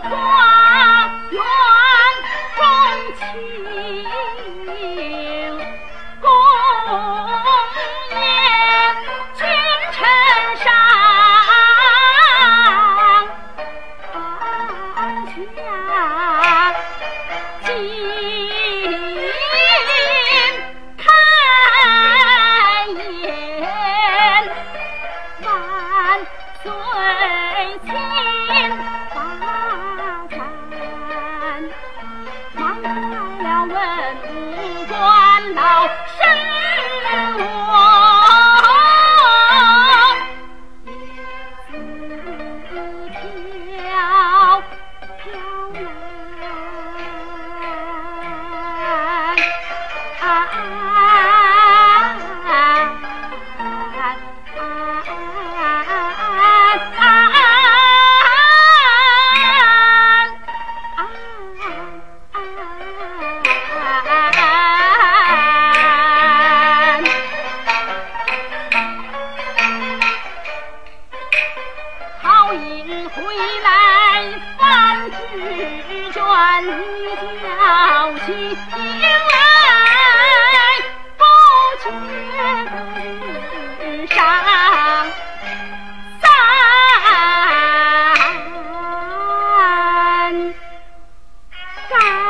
Oh, 来了文武官劳身我。也子飘飘来来翻纸卷，你叫醒来不觉日上三竿。